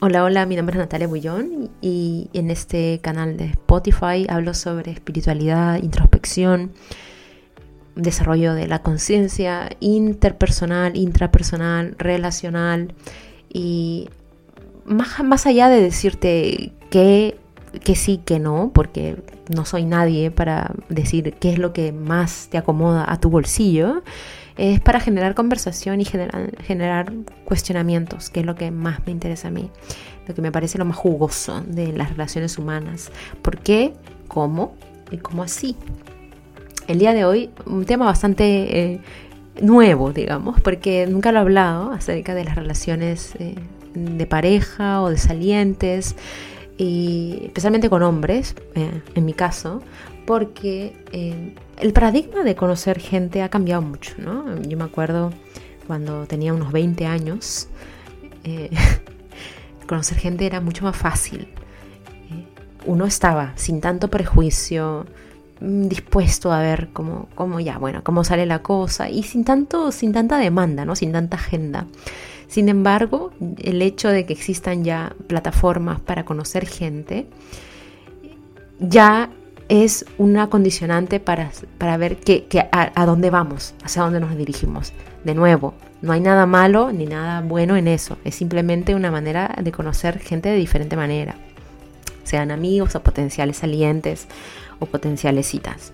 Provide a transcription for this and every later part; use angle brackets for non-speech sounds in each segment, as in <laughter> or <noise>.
Hola, hola, mi nombre es Natalia Bullón y en este canal de Spotify hablo sobre espiritualidad, introspección, desarrollo de la conciencia interpersonal, intrapersonal, relacional y más, más allá de decirte que, que sí, que no, porque no soy nadie para decir qué es lo que más te acomoda a tu bolsillo, es para generar conversación y generar, generar cuestionamientos, que es lo que más me interesa a mí, lo que me parece lo más jugoso de las relaciones humanas. ¿Por qué? ¿Cómo? ¿Y cómo así? El día de hoy, un tema bastante eh, nuevo, digamos, porque nunca lo he hablado acerca de las relaciones eh, de pareja o de salientes, y especialmente con hombres, eh, en mi caso, porque el paradigma de conocer gente ha cambiado mucho, ¿no? Yo me acuerdo cuando tenía unos 20 años, eh, <laughs> conocer gente era mucho más fácil. Eh, uno estaba sin tanto prejuicio, mm, dispuesto a ver cómo, cómo ya, bueno, cómo sale la cosa y sin tanto, sin tanta demanda, ¿no? Sin tanta agenda. Sin embargo, el hecho de que existan ya plataformas para conocer gente ya es una condicionante para, para ver que, a, dónde vamos, hacia dónde nos dirigimos. De nuevo, no hay nada malo ni nada bueno en eso, es simplemente una manera de conocer gente de diferente manera, sean amigos o potenciales salientes o potenciales citas.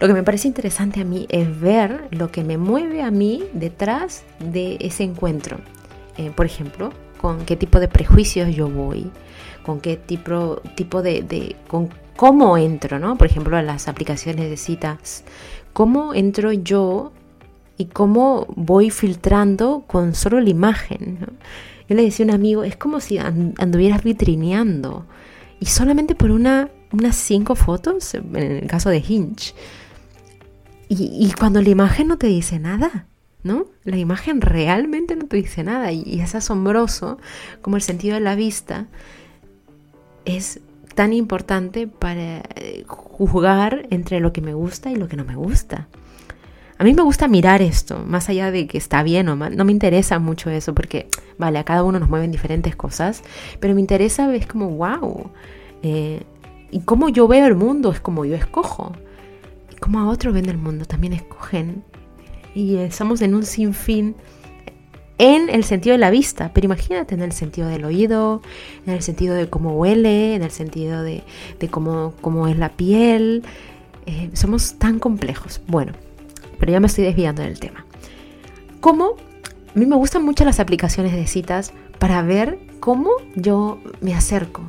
Lo que me parece interesante a mí es ver lo que me mueve a mí detrás de ese encuentro. Eh, por ejemplo, con qué tipo de prejuicios yo voy, con qué tipo, tipo de, cómo entro, ¿no? Por ejemplo, a las aplicaciones de citas, cómo entro yo y cómo voy filtrando con solo la imagen. Yo le decía a un amigo, es como si anduvieras vitrineando y solamente por una, unas cinco fotos, en el caso de Hinge. Y, cuando la imagen no te dice nada, ¿no? La imagen realmente no te dice nada y, y es asombroso como el sentido de la vista es tan importante para eh, juzgar entre lo que me gusta y lo que no me gusta. A mí me gusta mirar esto, más allá de que está bien o mal, no me interesa mucho eso porque, vale, a cada uno nos mueven diferentes cosas, pero me interesa ver como, wow, eh, y cómo yo veo el mundo es como yo escojo, y cómo a otros ven el mundo también escogen, y estamos en un sinfín en el sentido de la vista, pero imagínate en el sentido del oído, en el sentido de cómo huele, en el sentido de, cómo, cómo, es la piel. Eh, somos tan complejos. Bueno, pero ya me estoy desviando del tema. ¿Cómo? A mí me gustan mucho las aplicaciones de citas para ver cómo yo me acerco,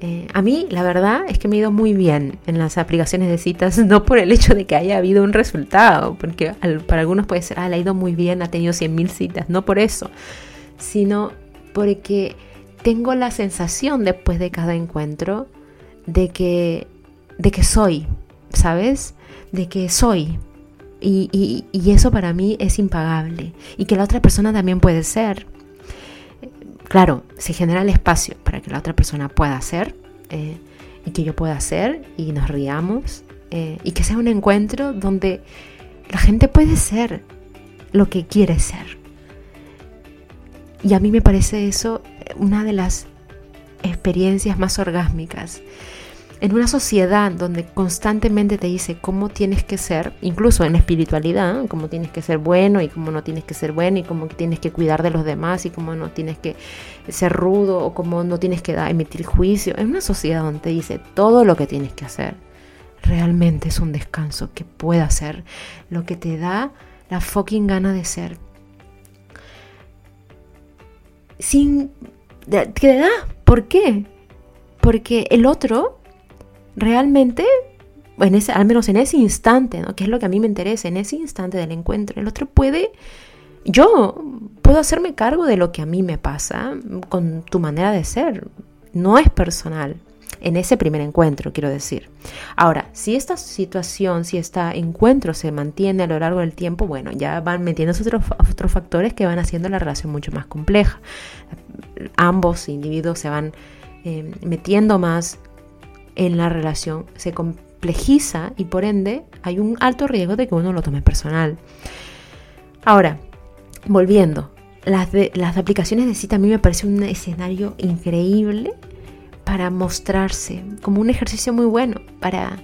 eh, a mí la verdad es que me ha ido muy bien en las aplicaciones de citas, <laughs> no por el hecho de que haya habido un resultado, porque para algunos puede ser, ah, le ha ido muy bien, ha tenido 100.000 citas, no por eso, sino porque tengo la sensación después de cada encuentro de que, de que soy, ¿sabes? De que soy. Y, y eso para mí es impagable. Y que la otra persona también puede ser. Claro, se genera el espacio para que la otra persona pueda hacer eh, y que yo pueda hacer y nos riamos eh, y que sea un encuentro donde la gente puede ser lo que quiere ser. Y a mí me parece eso una de las experiencias más orgásmicas en una sociedad donde constantemente te dice cómo tienes que ser, incluso en espiritualidad, cómo tienes que ser bueno y cómo no tienes que ser bueno y cómo tienes que cuidar de los demás y cómo no tienes que ser rudo o cómo no tienes que emitir juicio, en una sociedad donde te dice todo lo que tienes que hacer, realmente es un descanso que pueda ser lo que te da la fucking gana de ser. Sin... ¿Qué te da? ¿Por qué? Porque el otro realmente, en ese, al menos en ese instante, que es lo que a mí me interesa, en ese instante del encuentro, el otro puede, yo puedo hacerme cargo de lo que a mí me pasa con tu manera de ser, no es personal. En ese primer encuentro, quiero decir. Ahora, si esta situación, si este encuentro se mantiene a lo largo del tiempo, bueno, ya van metiéndose otros, otros factores que van haciendo la relación mucho más compleja. Ambos individuos se van eh, metiendo más en la relación se complejiza y por ende hay un alto riesgo de que uno lo tome personal. Ahora, volviendo, las, las aplicaciones de cita a mí me parece un escenario increíble para mostrarse, como un ejercicio muy bueno para,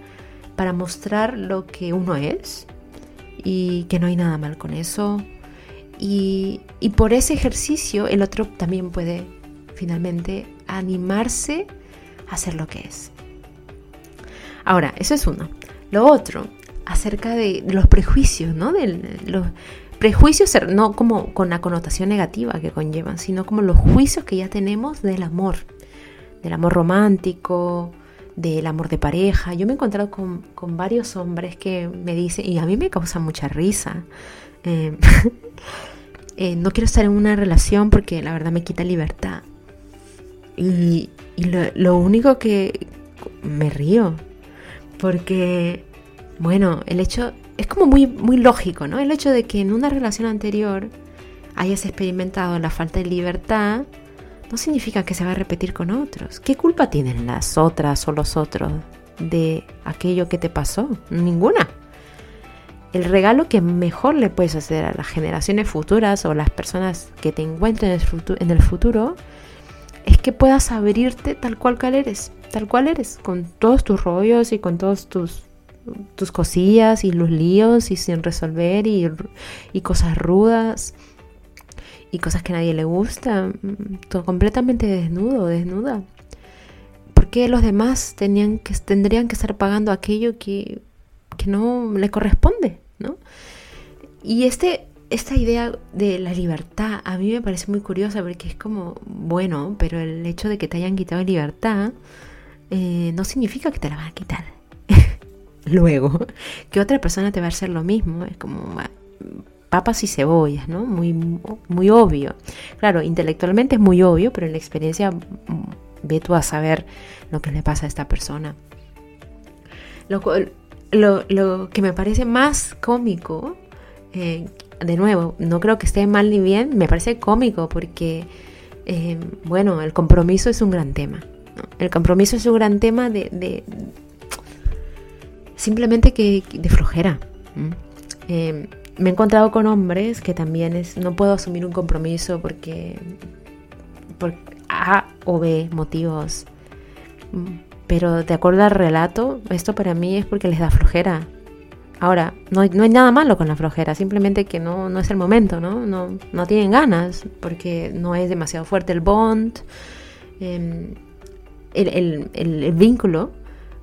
para mostrar lo que uno es y que no hay nada mal con eso. Y, y por ese ejercicio el otro también puede finalmente animarse a ser lo que es. Ahora, eso es uno. Lo otro, acerca de los prejuicios, ¿no? De los prejuicios, no como con la connotación negativa que conllevan, sino como los juicios que ya tenemos del amor, del amor romántico, del amor de pareja. Yo me he encontrado con, varios hombres que me dicen, y a mí me causa mucha risa, eh, <laughs> eh, no quiero estar en una relación porque la verdad me quita libertad. Y, lo, único que me río, porque, bueno, el hecho es como muy, muy lógico, ¿no? El hecho de que en una relación anterior hayas experimentado la falta de libertad no significa que se va a repetir con otros. ¿Qué culpa tienen las otras o los otros de aquello que te pasó? Ninguna. El regalo que mejor le puedes hacer a las generaciones futuras o las personas que te encuentren en el futuro es que puedas abrirte tal cual eres, tal cual eres, con todos tus rollos y con todos tus, tus cosillas y los líos y sin resolver y, y cosas rudas y cosas que a nadie le gusta, mm, todo completamente desnudo, desnuda. ¿Por qué los demás tenían que, tendrían que estar pagando aquello que, que no le corresponde? ¿no? Y este, esta idea de la libertad a mí me parece muy curiosa porque es como, bueno, pero el hecho de que te hayan quitado libertad eh, no significa que te la van a quitar. <laughs> Luego, que otra persona te va a hacer lo mismo, es como, papas y cebollas, ¿no? Muy, muy obvio. Claro, intelectualmente es muy obvio, pero en la experiencia mm, ve tú a saber lo que le pasa a esta persona. Lo, lo, que me parece más cómico, eh, de nuevo, no creo que esté mal ni bien, me parece cómico porque, eh, bueno, el compromiso es un gran tema. El compromiso es un gran tema de, simplemente que de flojera me he encontrado con hombres que también es, no puedo asumir un compromiso porque por A o B motivos. Pero de acuerdo al relato, esto para mí es porque les da flojera. Ahora, no, no hay nada malo con la flojera, simplemente que no, no es el momento, ¿no? ¿no? No tienen ganas, porque no es demasiado fuerte el bond, em, el, el, el vínculo,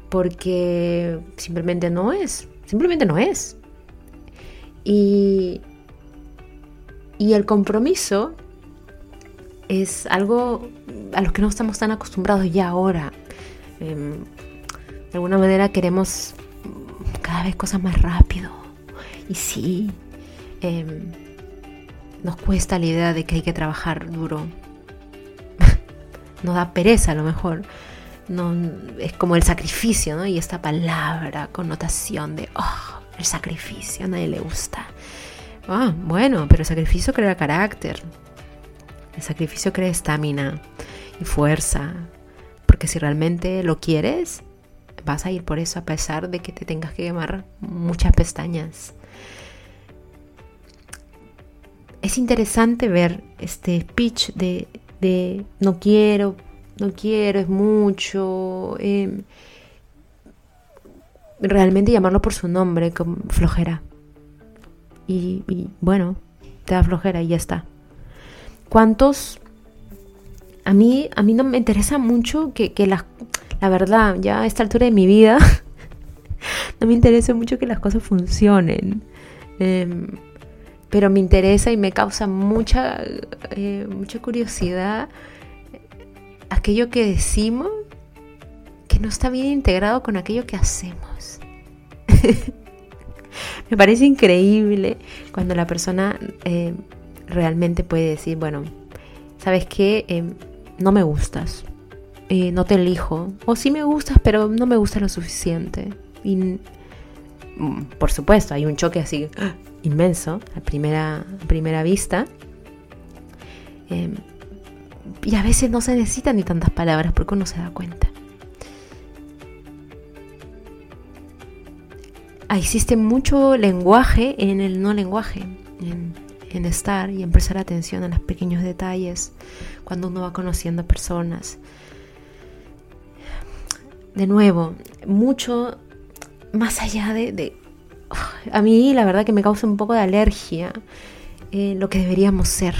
porque simplemente no es, simplemente no es. Y, el compromiso es algo a lo que no estamos tan acostumbrados ya ahora. Em, de alguna manera queremos cada vez cosas más rápido. Y sí, em, nos cuesta la idea de que hay que trabajar duro. <laughs> nos da pereza a lo mejor. No, es como el sacrificio, ¿no? Y esta palabra, connotación de, oh, el sacrificio a nadie le gusta. Ah, bueno, pero el sacrificio crea carácter. El sacrificio crea estamina y fuerza. Porque si realmente lo quieres, vas a ir por eso a pesar de que te tengas que quemar muchas pestañas. Es interesante ver este speech de, de no quiero, no quiero, es mucho. Eh, realmente llamarlo por su nombre, como flojera. Y, bueno, te da flojera y ya está. ¿Cuántos? A mí, a mí no me interesa mucho que, la, la verdad, ya a esta altura de mi vida, <laughs> no me interesa mucho que las cosas funcionen. Em, pero me interesa y me causa mucha, eh, mucha curiosidad aquello que decimos que no está bien integrado con aquello que hacemos. <laughs> Me parece increíble cuando la persona eh, realmente puede decir, bueno, ¿sabes qué? Em, no me gustas, eh, no te elijo, o sí me gustas, pero no me gusta lo suficiente. Y mm, por supuesto, hay un choque así inmenso a primera, primera vista. Em, y a veces no se necesitan ni tantas palabras porque uno se da cuenta. existe mucho lenguaje en el no lenguaje, en, en estar y en prestar atención a los pequeños detalles cuando uno va conociendo personas. De nuevo, mucho más allá de... a mí la verdad que me causa un poco de alergia eh, lo que deberíamos ser.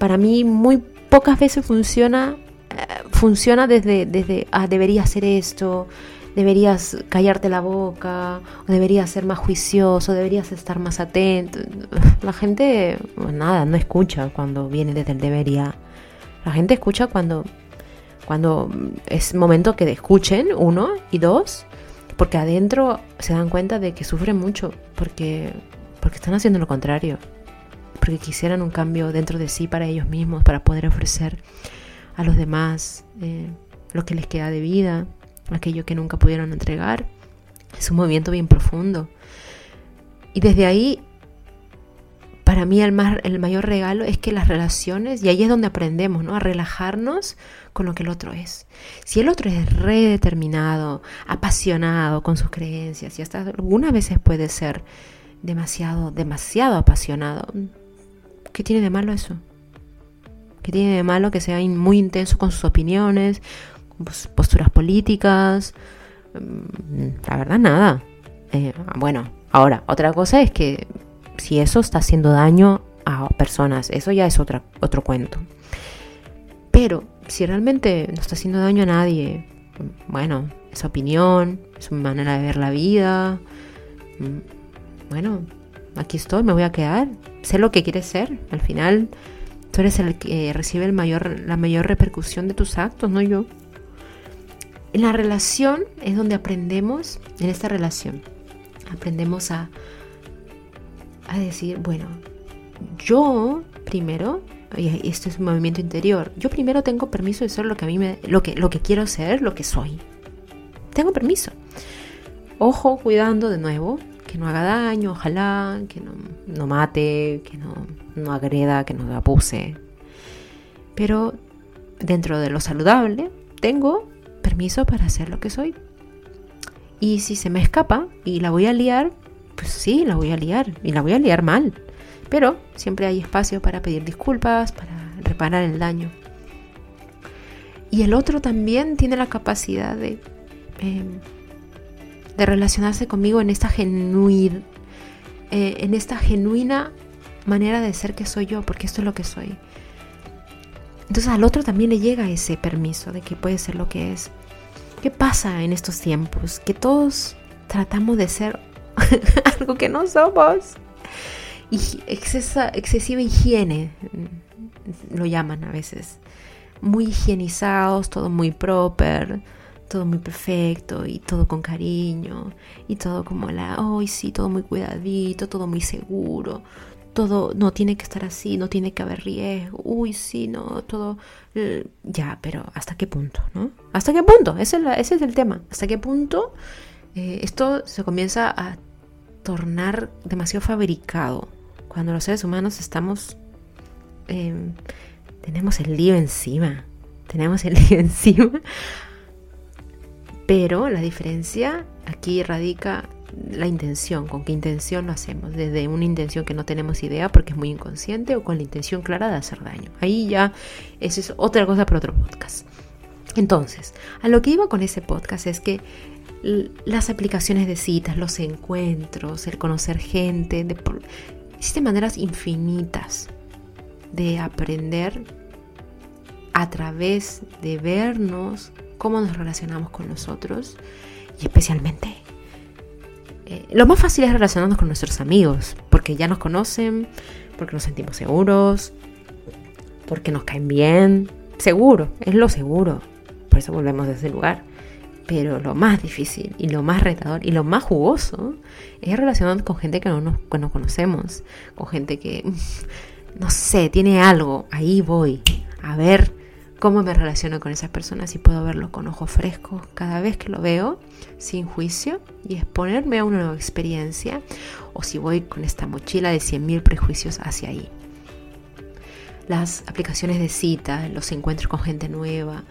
Para mí muy pocas veces funciona, eh, funciona desde, desde ah, debería hacer esto, deberías callarte la boca, o deberías ser más juicioso, deberías estar más atento. La gente, nada, no escucha cuando viene desde el debería. La gente escucha cuando, cuando es momento que escuchen, uno, y dos, porque adentro se dan cuenta de que sufren mucho, porque, porque están haciendo lo contrario, porque quisieran un cambio dentro de sí para ellos mismos, para poder ofrecer a los demás eh, lo que les queda de vida aquello que nunca pudieron entregar. Es un movimiento bien profundo. Y desde ahí, para mí el, más, el mayor regalo es que las relaciones, y ahí es donde aprendemos, ¿no? A relajarnos con lo que el otro es. Si el otro es redeterminado, apasionado con sus creencias, y hasta algunas veces puede ser demasiado, demasiado apasionado, ¿qué tiene de malo eso? ¿Qué tiene de malo que sea muy intenso con sus opiniones, posturas políticas. Mm, la verdad, nada. Eh, bueno, ahora, otra cosa es que si eso está haciendo daño a personas, eso ya es otro cuento. Pero si realmente no está haciendo daño a nadie, bueno, es opinión, es su manera de ver la vida. Mm, bueno, aquí estoy, me voy a quedar. Sé lo que quieres ser. Al final, tú eres el que recibe el mayor, la mayor repercusión de tus actos, no yo. En la relación es donde aprendemos, en esta relación, aprendemos a, a decir, bueno, yo primero, y esto es un movimiento interior, yo primero tengo permiso de ser lo que a mí lo que, lo que quiero ser, lo que soy. Tengo permiso. Ojo, cuidando de nuevo, que no haga daño, ojalá, que no, no mate, que no, no agreda, que no abuse. Pero dentro de lo saludable, tengo permiso para hacer lo que soy. Y si se me escapa y la voy a liar, pues sí, la voy a liar. Y la voy a liar mal. Pero siempre hay espacio para pedir disculpas, para reparar el daño. Y el otro también tiene la capacidad de, em, de relacionarse conmigo en esta, genuid, eh, en esta genuina manera de ser que soy yo, porque esto es lo que soy. Entonces al otro también le llega ese permiso de que puede ser lo que es. ¿Qué pasa en estos tiempos? Que todos tratamos de ser <laughs> algo que no somos. Y excesiva higiene, lo llaman a veces. Muy higienizados, todo muy proper, todo muy perfecto y todo con cariño. Y todo como la, hoy sí, todo muy cuidadito, todo muy seguro, todo no tiene que estar así, no tiene que haber riesgo, uy, sí, no, todo, eh, ya, pero ¿hasta qué punto, no? ¿Hasta qué punto? Ese es, el tema. ¿Hasta qué punto eh, esto se comienza a tornar demasiado fabricado? Cuando los seres humanos estamos, em, tenemos el lío encima, tenemos el <laughs> lío encima, pero la diferencia aquí radica la intención, con qué intención lo hacemos, desde una intención que no tenemos idea porque es muy inconsciente o con la intención clara de hacer daño. Ahí ya, eso es otra cosa para otro podcast. Entonces, a lo que iba con ese podcast es que las aplicaciones de citas, los encuentros, el conocer gente, de, existen maneras infinitas de aprender a través de vernos cómo nos relacionamos con nosotros y especialmente eh, lo más fácil es relacionarnos con nuestros amigos, porque ya nos conocen, porque nos sentimos seguros, porque nos caen bien. Seguro, es lo seguro. Por eso volvemos de ese lugar. Pero lo más difícil y lo más retador y lo más jugoso es relacionarnos con gente que no nos conocemos, con gente que, <laughs> no sé, tiene algo. Ahí voy a ver cómo me relaciono con esas personas y puedo verlo con ojos frescos cada vez que lo veo, sin juicio, y exponerme a una nueva experiencia, o si voy con esta mochila de 100.000 prejuicios hacia ahí. Las aplicaciones de cita, los encuentros con gente nueva,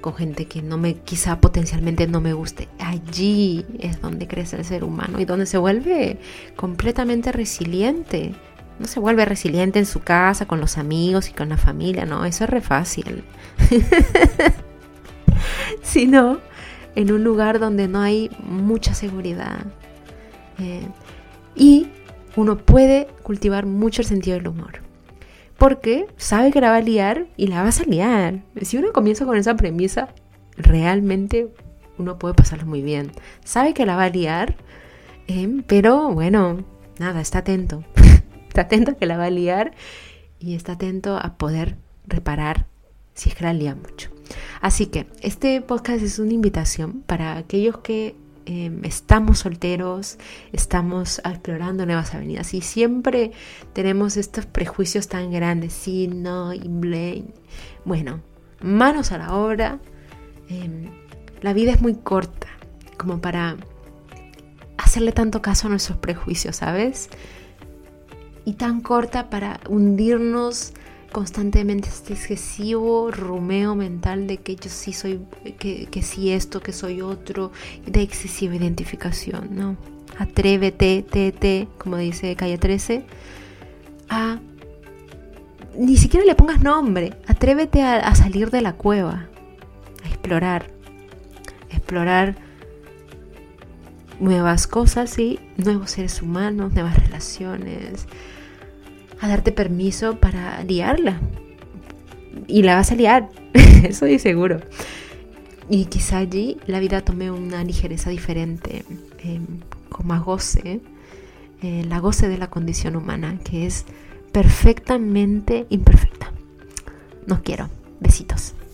con gente que no me, quizá potencialmente no me guste. Allí es donde crece el ser humano y donde se vuelve completamente resiliente. No se vuelve resiliente en su casa, con los amigos y con la familia, no, eso es re fácil. <laughs> Sino en un lugar donde no hay mucha seguridad. Eh, y uno puede cultivar mucho el sentido del humor porque sabe que la va a liar y la vas a liar. Si uno comienza con esa premisa, realmente uno puede pasarlo muy bien. Sabe que la va a liar, eh, pero bueno, nada, está atento. <laughs> está atento a que la va a liar y está atento a poder reparar si es que la lía mucho. Así que este podcast es una invitación para aquellos que Em, estamos solteros, estamos explorando nuevas avenidas y siempre tenemos estos prejuicios tan grandes, sí, no, y Bueno, manos a la obra. Em, la vida es muy corta como para hacerle tanto caso a nuestros prejuicios, ¿sabes? Y tan corta para hundirnos constantemente este excesivo rumeo mental de que yo sí soy, que, que sí esto, que soy otro, de excesiva identificación, ¿no? Atrévete, te, como dice Calle 13, a... Ni siquiera le pongas nombre, atrévete a, a salir de la cueva, a explorar, explorar nuevas cosas y nuevos seres humanos, nuevas relaciones, a darte permiso para liarla. Y la vas a liar, <laughs> eso de seguro. Y quizá allí la vida tome una ligereza diferente, em, con más goce, eh, la goce de la condición humana, que es perfectamente imperfecta. No quiero. Besitos.